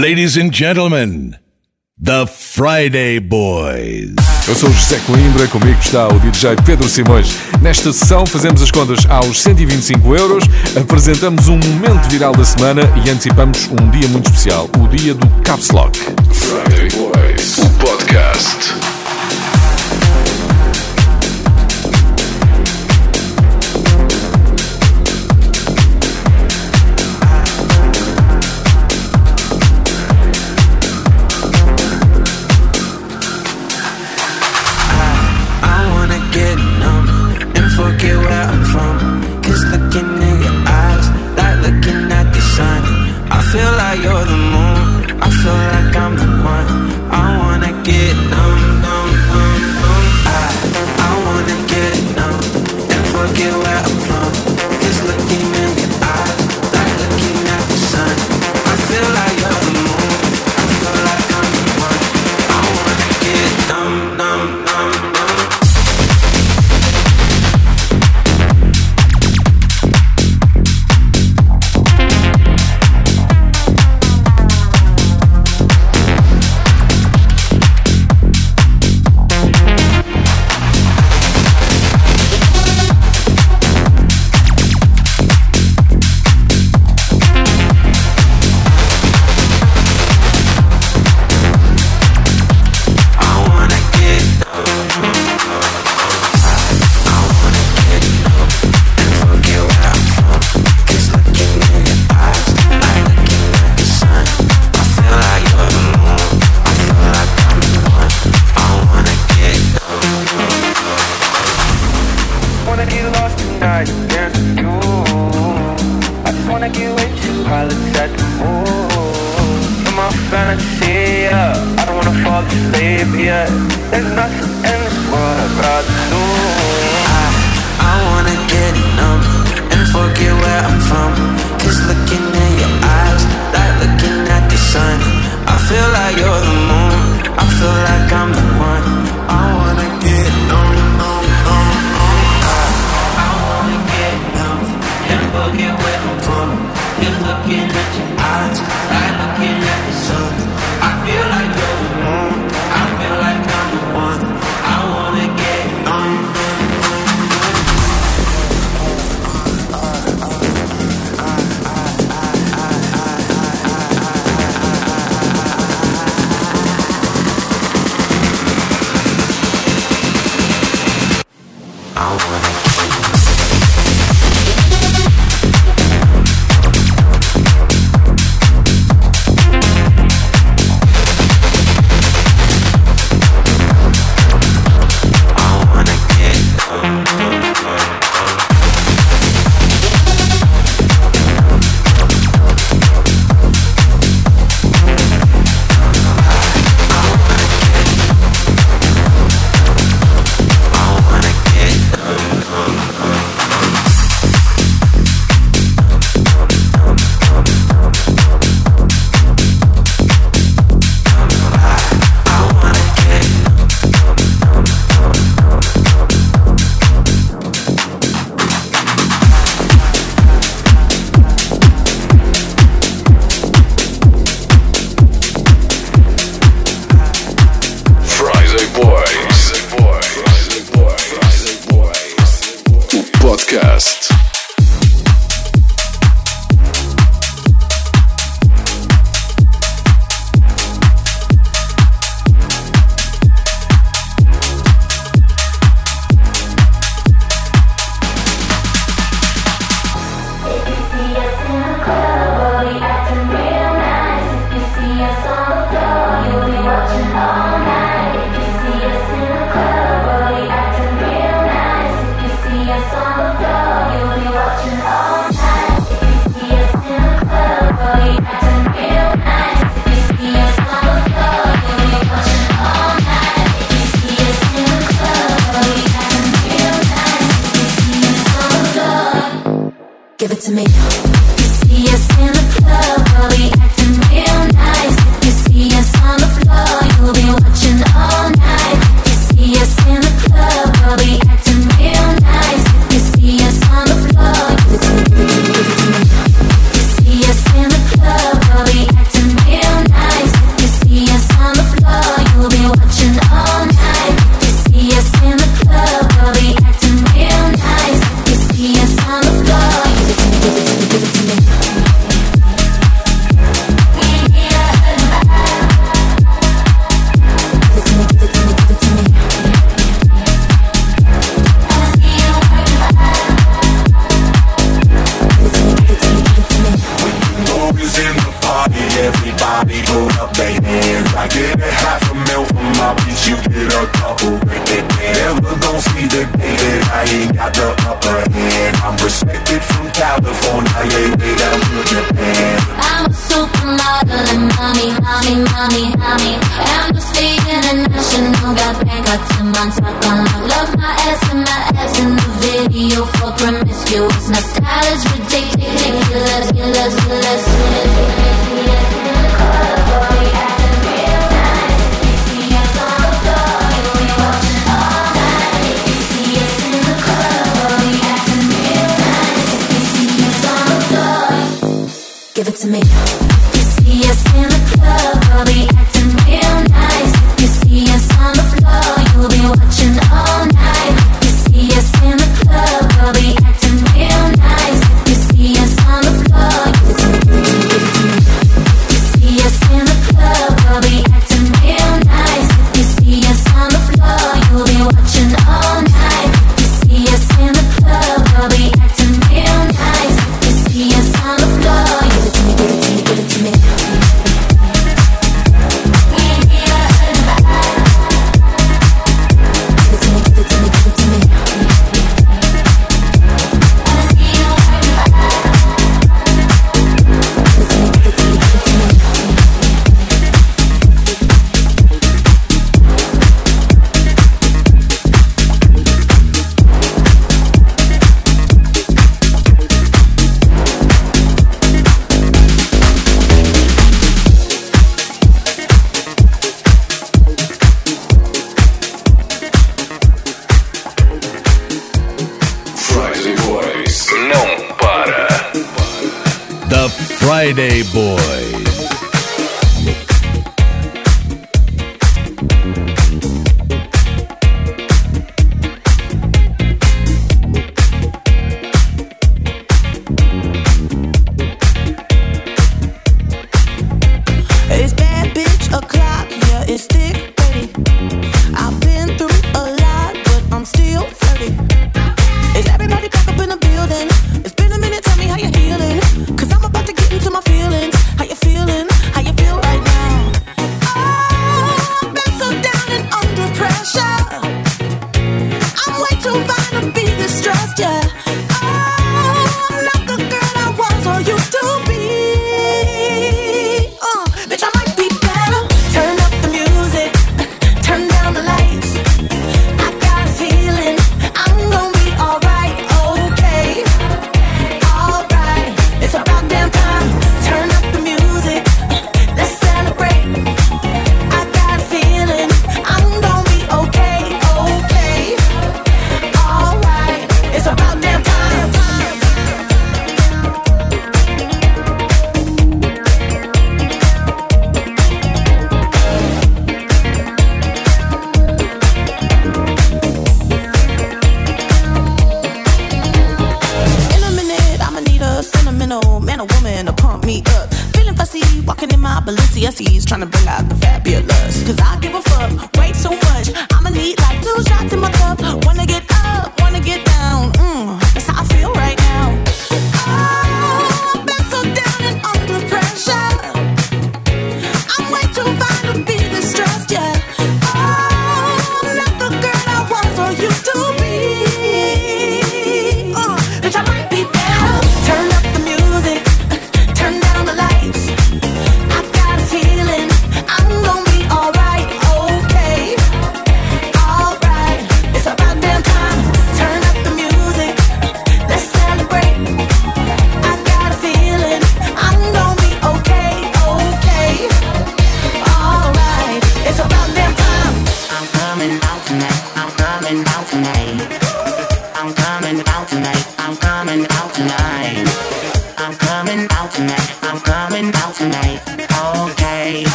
Ladies and gentlemen, the Friday Boys. Eu sou o José Coimbra, comigo está o DJ Pedro Simões. Nesta sessão fazemos as contas aos 125 euros, apresentamos um momento viral da semana e antecipamos um dia muito especial, o dia do Caps Lock. Friday Boys, o podcast.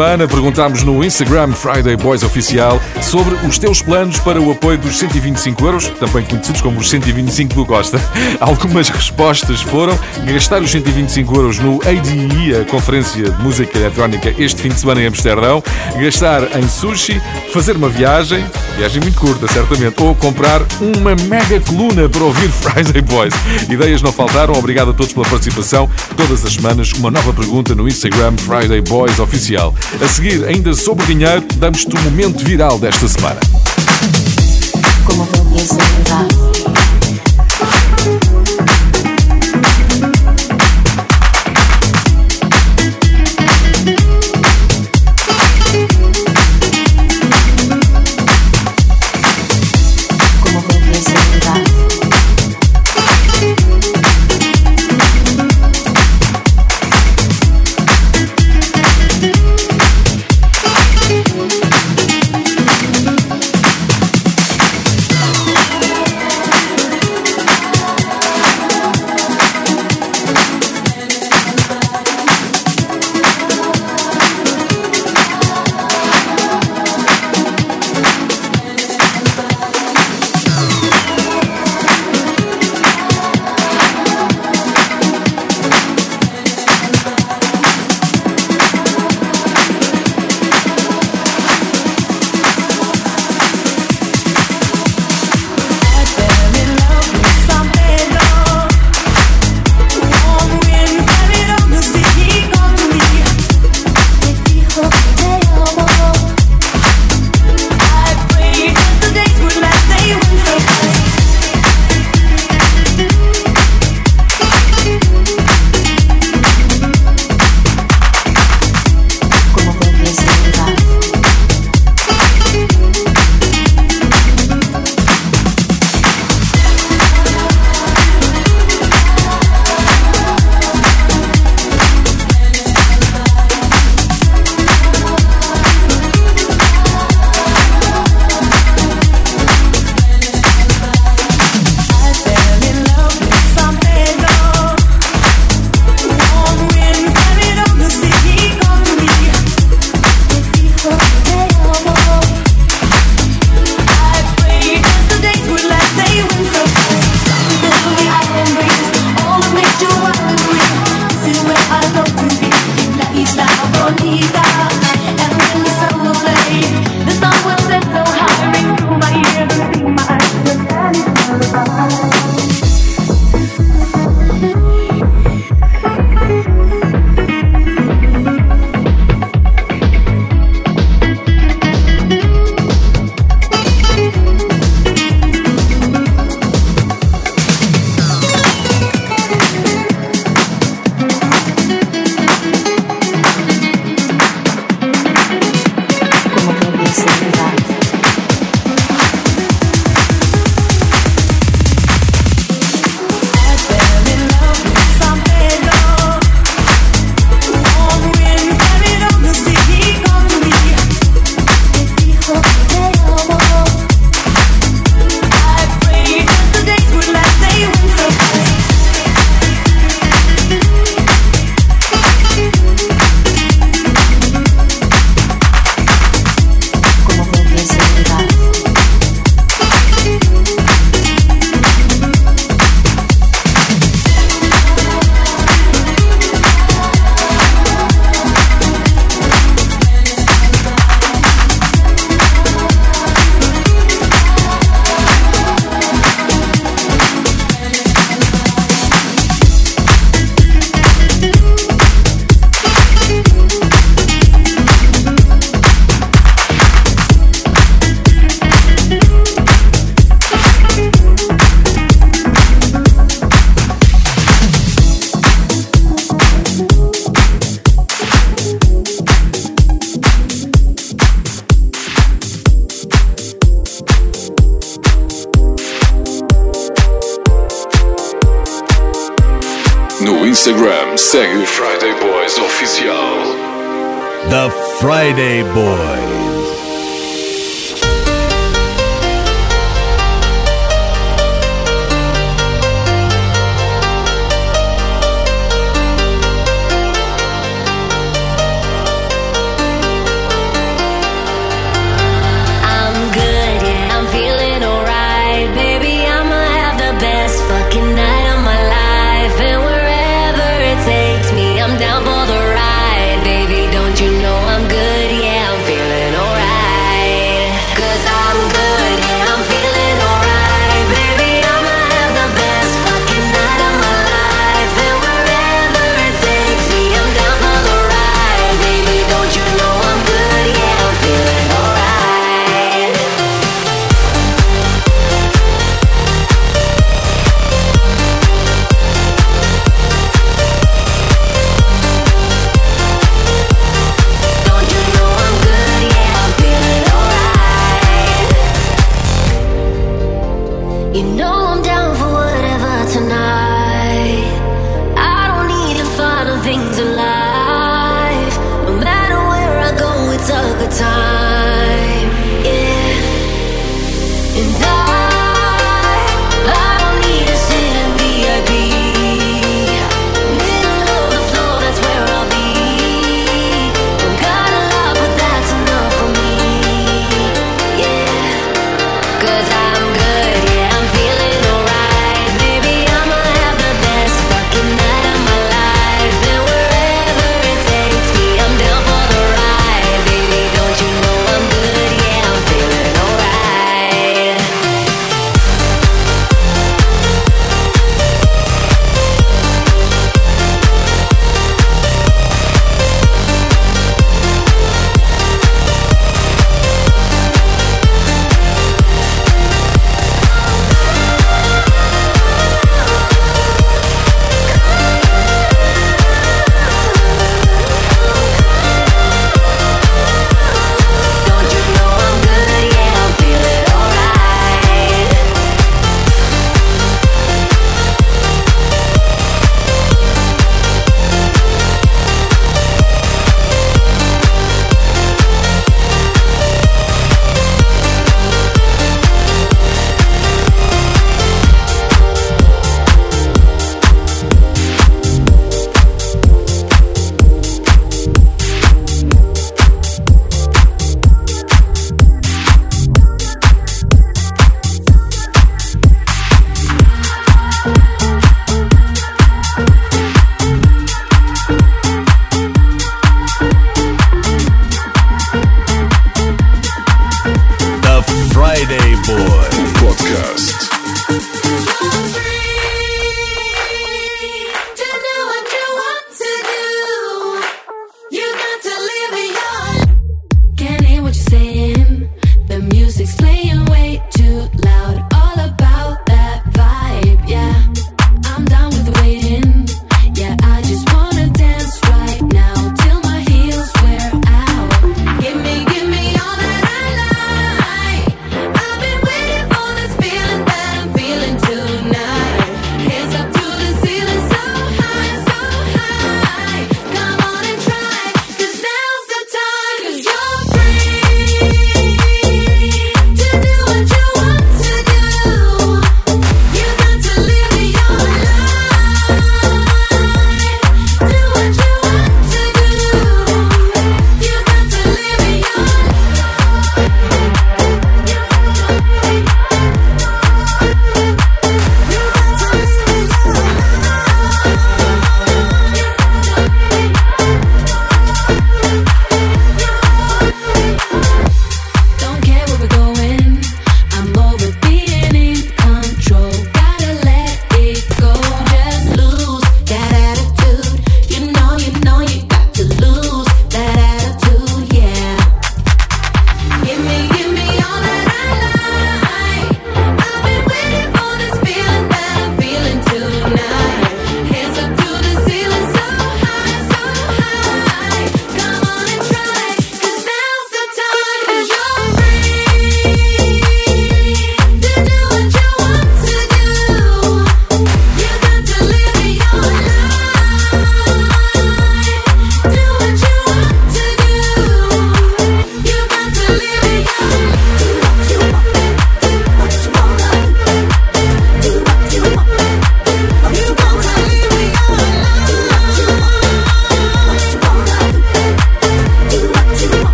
Semana perguntámos no Instagram Friday Boys Oficial sobre os teus planos para o apoio dos 125 euros, também conhecidos como os 125 do Costa. Algumas respostas foram gastar os 125 euros no ADE, a Conferência de Música Eletrónica, este fim de semana em Amsterdão, gastar em sushi, fazer uma viagem, viagem muito curta, certamente, ou comprar uma mega coluna para ouvir Friday Boys. Ideias não faltaram, obrigado a todos pela participação. Todas as semanas, uma nova pergunta no Instagram Friday Boys Oficial. A seguir, ainda sobre dinheiro, damos-te o momento viral desta semana. Como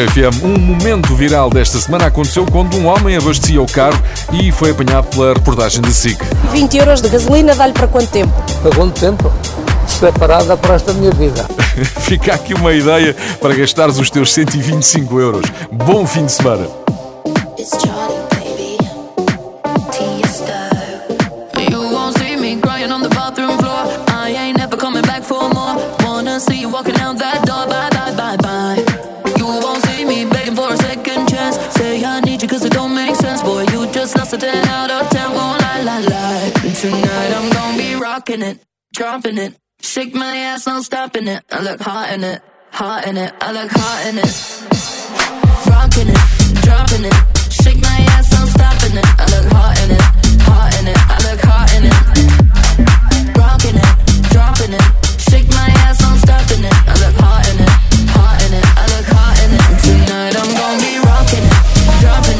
RFM. Um momento viral desta semana aconteceu quando um homem abastecia o carro e foi apanhado pela reportagem da SIC. 20 euros de gasolina dá-lhe para quanto tempo? Para quanto tempo? Isto é para esta minha vida. Fica aqui uma ideia para gastares os teus 125 euros. Bom fim de semana. It's Charlie, baby. Tiesto. You won't see me crying on the bathroom floor. I ain't never coming back for more. Wanna see you walking out that door. Just lost a 10 out of 10. Won't lie, lie, lie. Tonight I'm gonna be rocking it, dropping it. Shake my ass, no stopping it. I look hot in it, hot in it. I look hot in it. Rocking it, dropping it. Shake my ass, no stopping it. I look hot in it, hot in it. I look hot in it. Rocking it, dropping it. Shake my ass, no stopping it. I look hot in it, hot in it. I look hot in it. Tonight I'm gonna be rocking it, dropping it.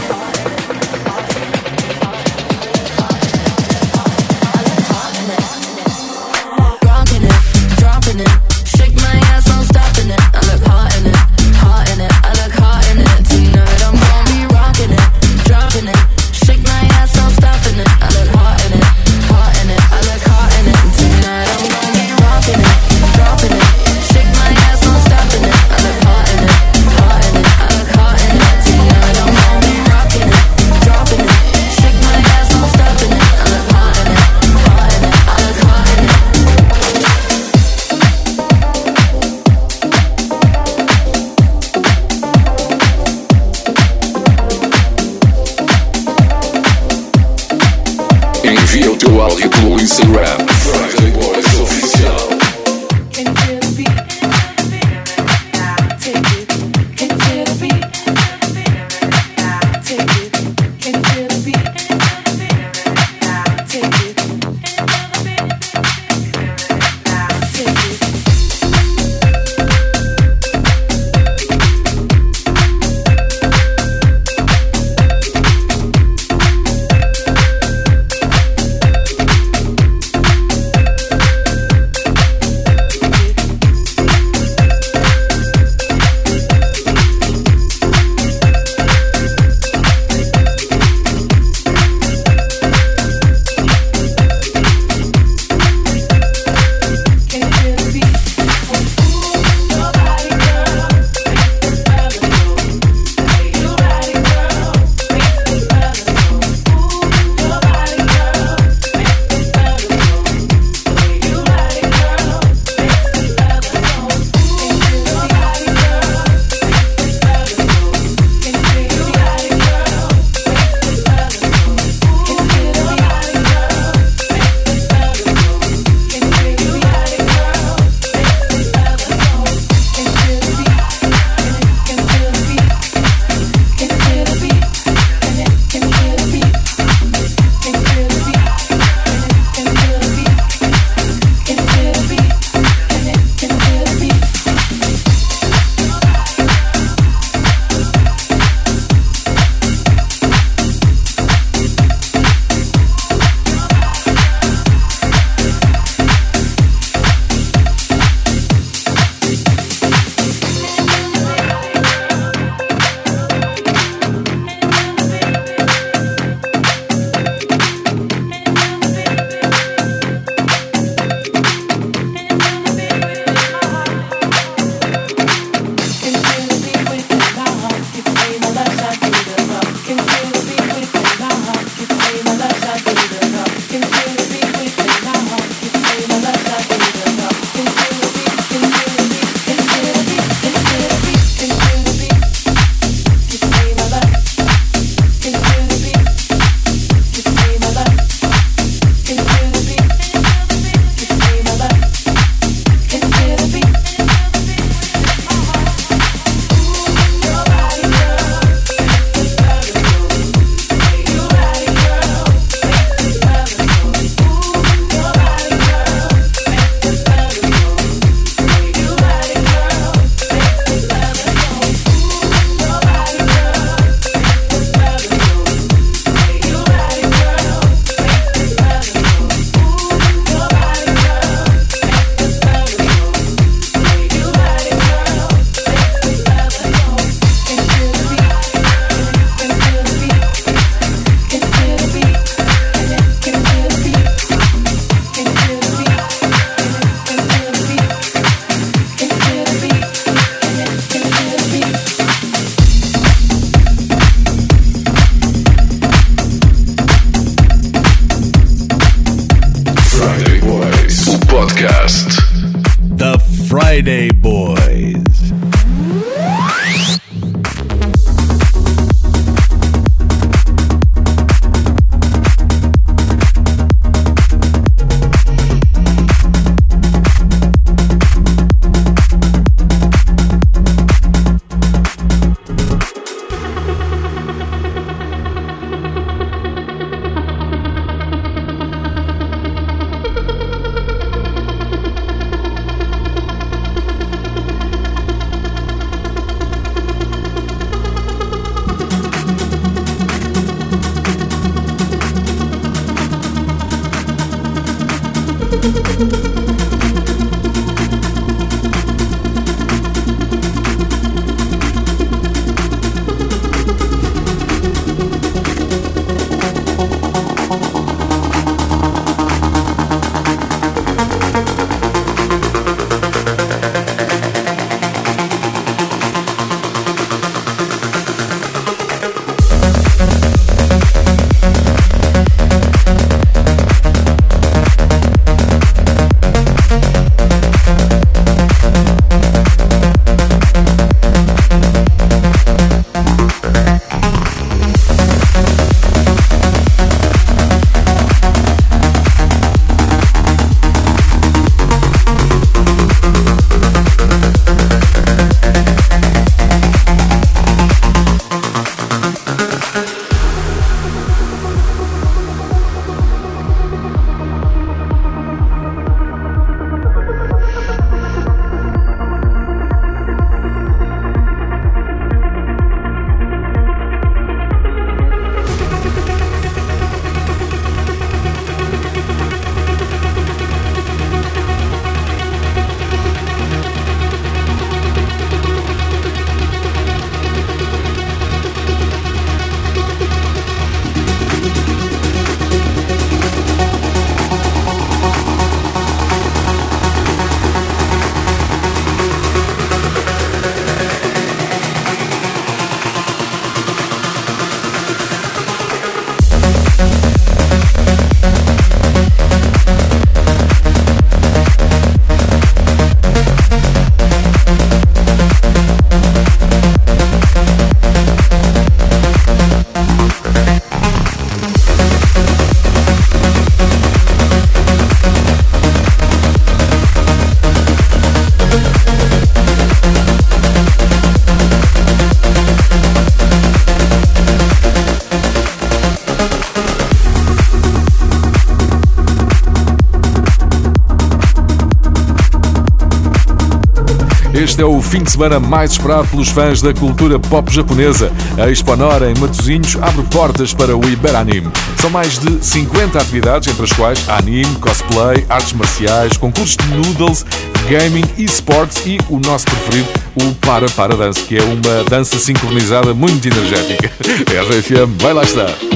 É o fim de semana mais esperado pelos fãs da cultura pop japonesa. A Expo Nora em Matosinhos abre portas para o Iberanime. São mais de 50 atividades, entre as quais anime, cosplay, artes marciais, concursos de noodles, gaming, esports e o nosso preferido, o Para Para Dance, que é uma dança sincronizada muito energética. RFM, vai lá estar.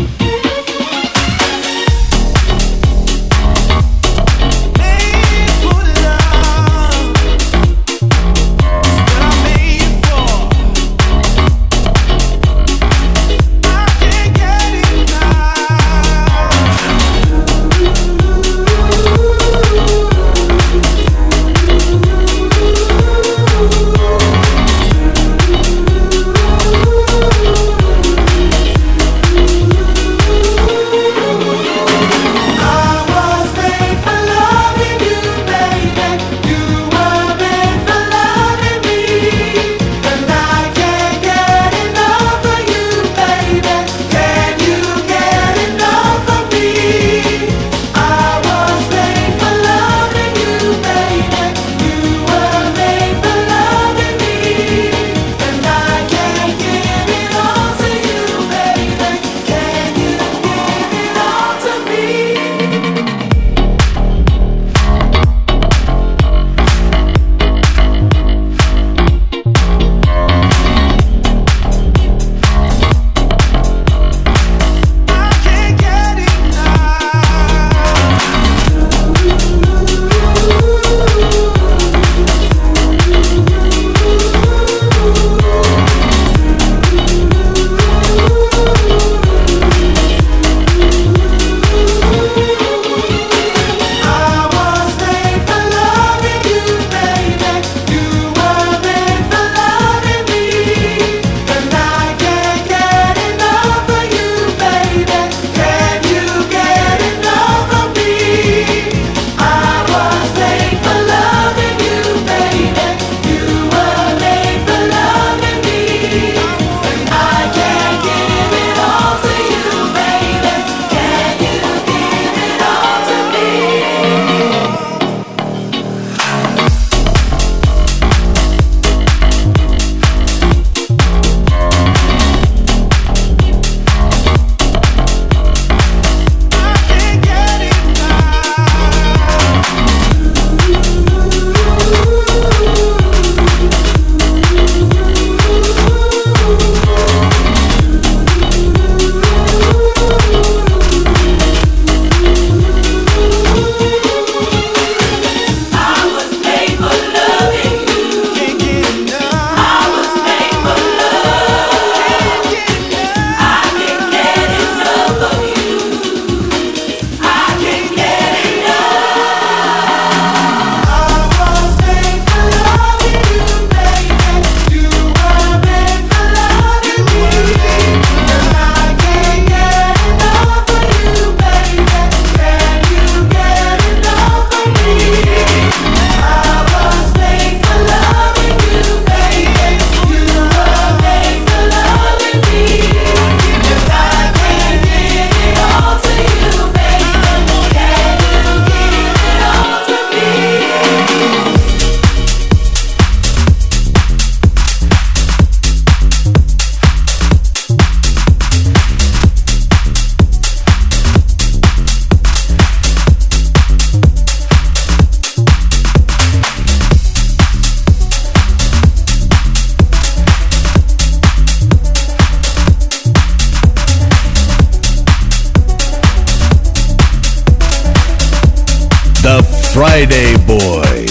Friday Boy.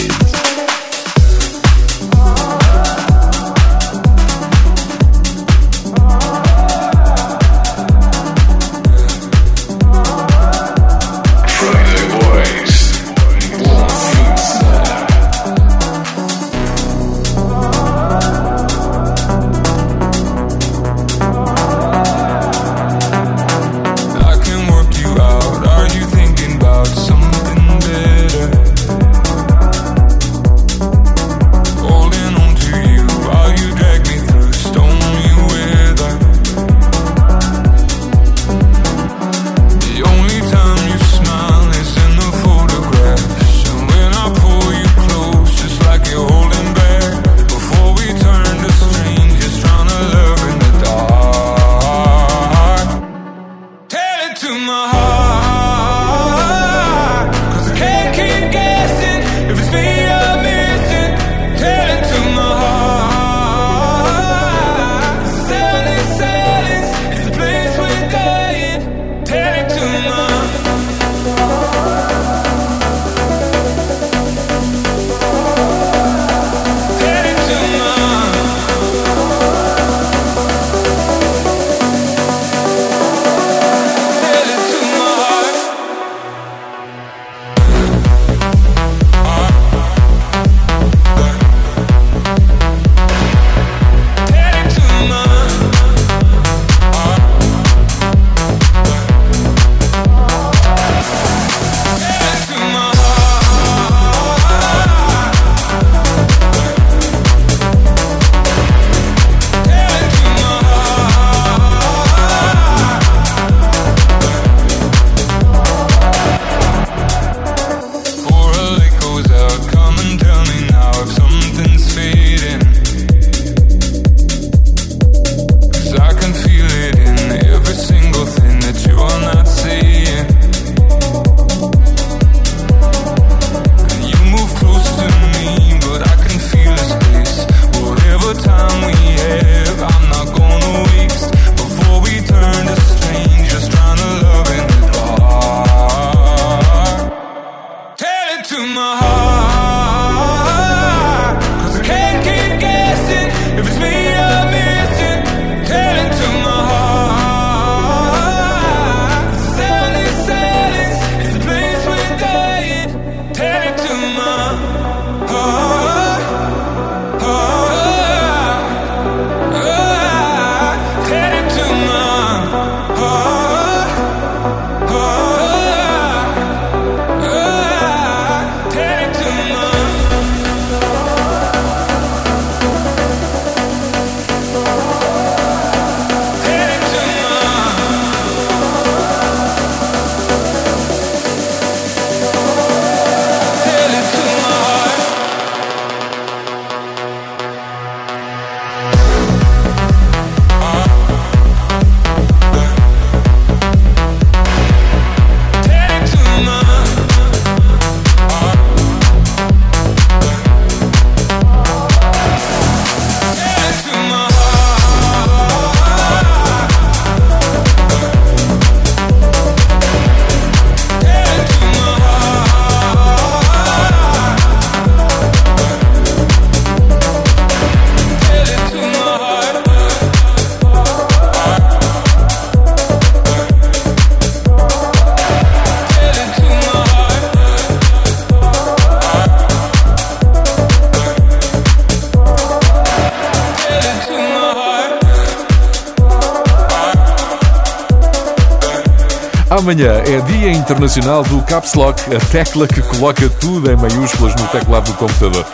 amanhã é Dia Internacional do Caps Lock, a tecla que coloca tudo em maiúsculas no teclado do computador.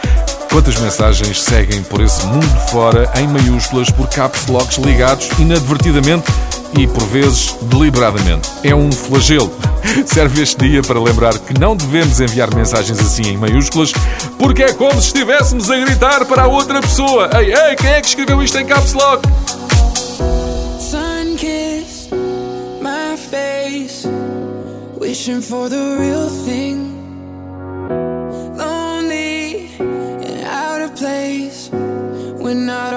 Quantas mensagens seguem por esse mundo fora em maiúsculas por caps locks ligados inadvertidamente e por vezes deliberadamente. É um flagelo. Serve este dia para lembrar que não devemos enviar mensagens assim em maiúsculas, porque é como se estivéssemos a gritar para a outra pessoa: Ei, ei, quem é que escreveu isto em caps lock? For the real thing. Lonely and out of place when I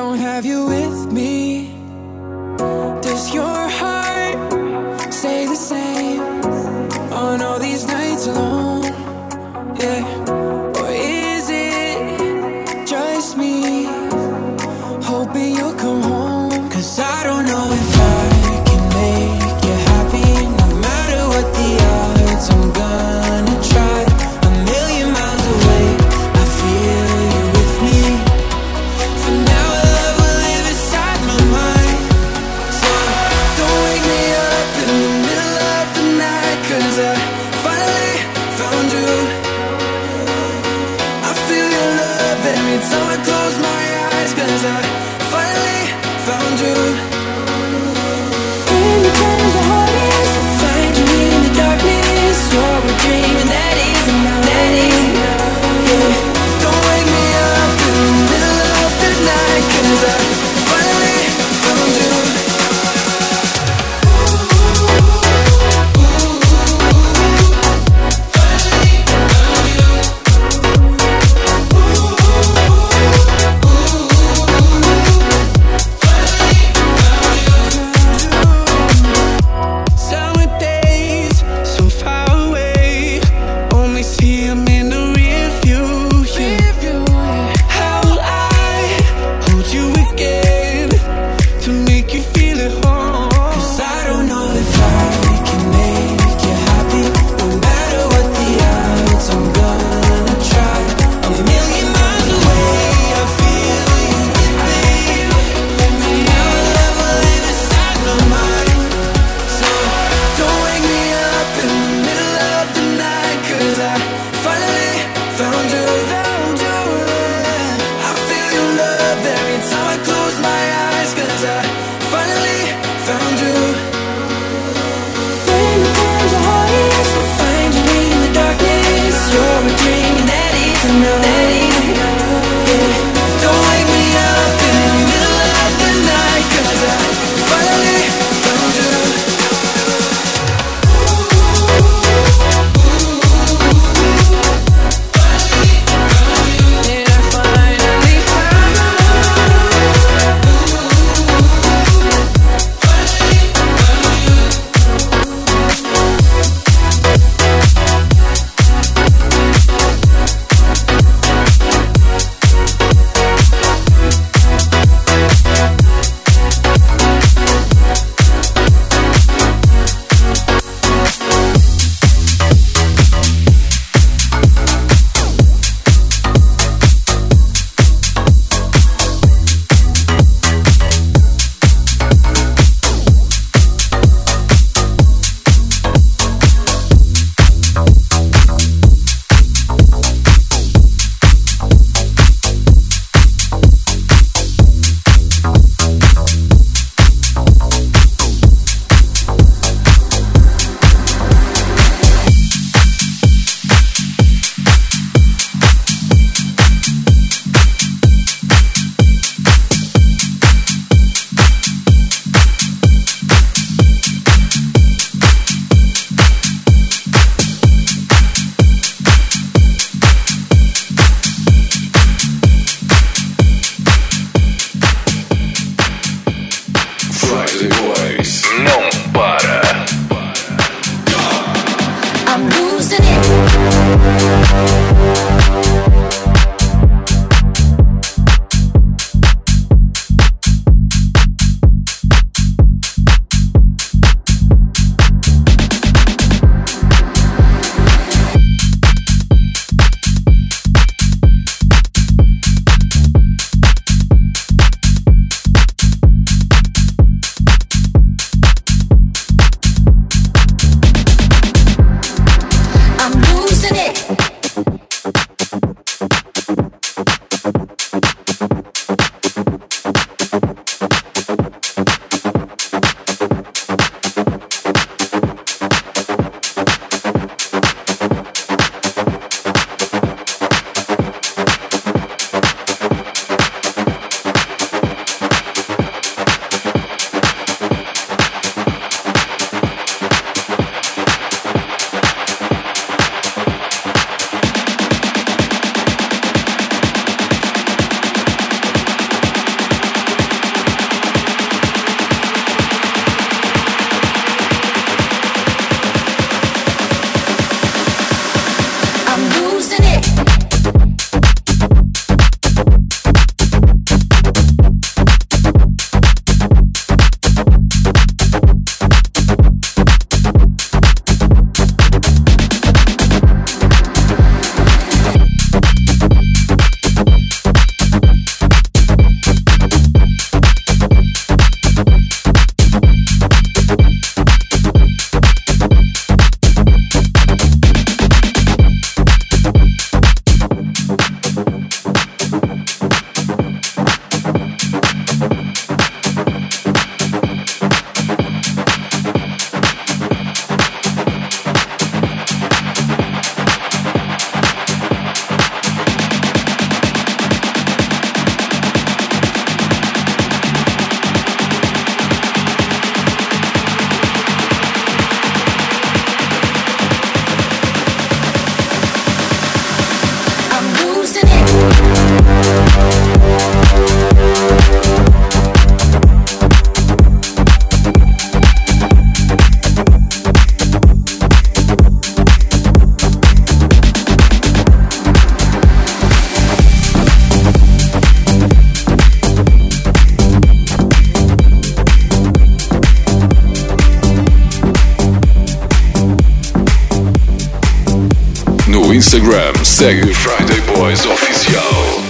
Instagram, segue Friday Boys Oficial.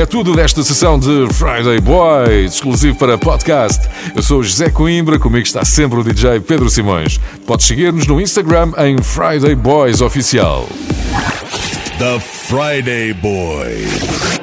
É tudo desta sessão de Friday Boys, exclusivo para podcast. Eu sou José Coimbra, comigo está sempre o DJ Pedro Simões. Podes seguir-nos no Instagram em Friday Boys Oficial. The Friday Boys.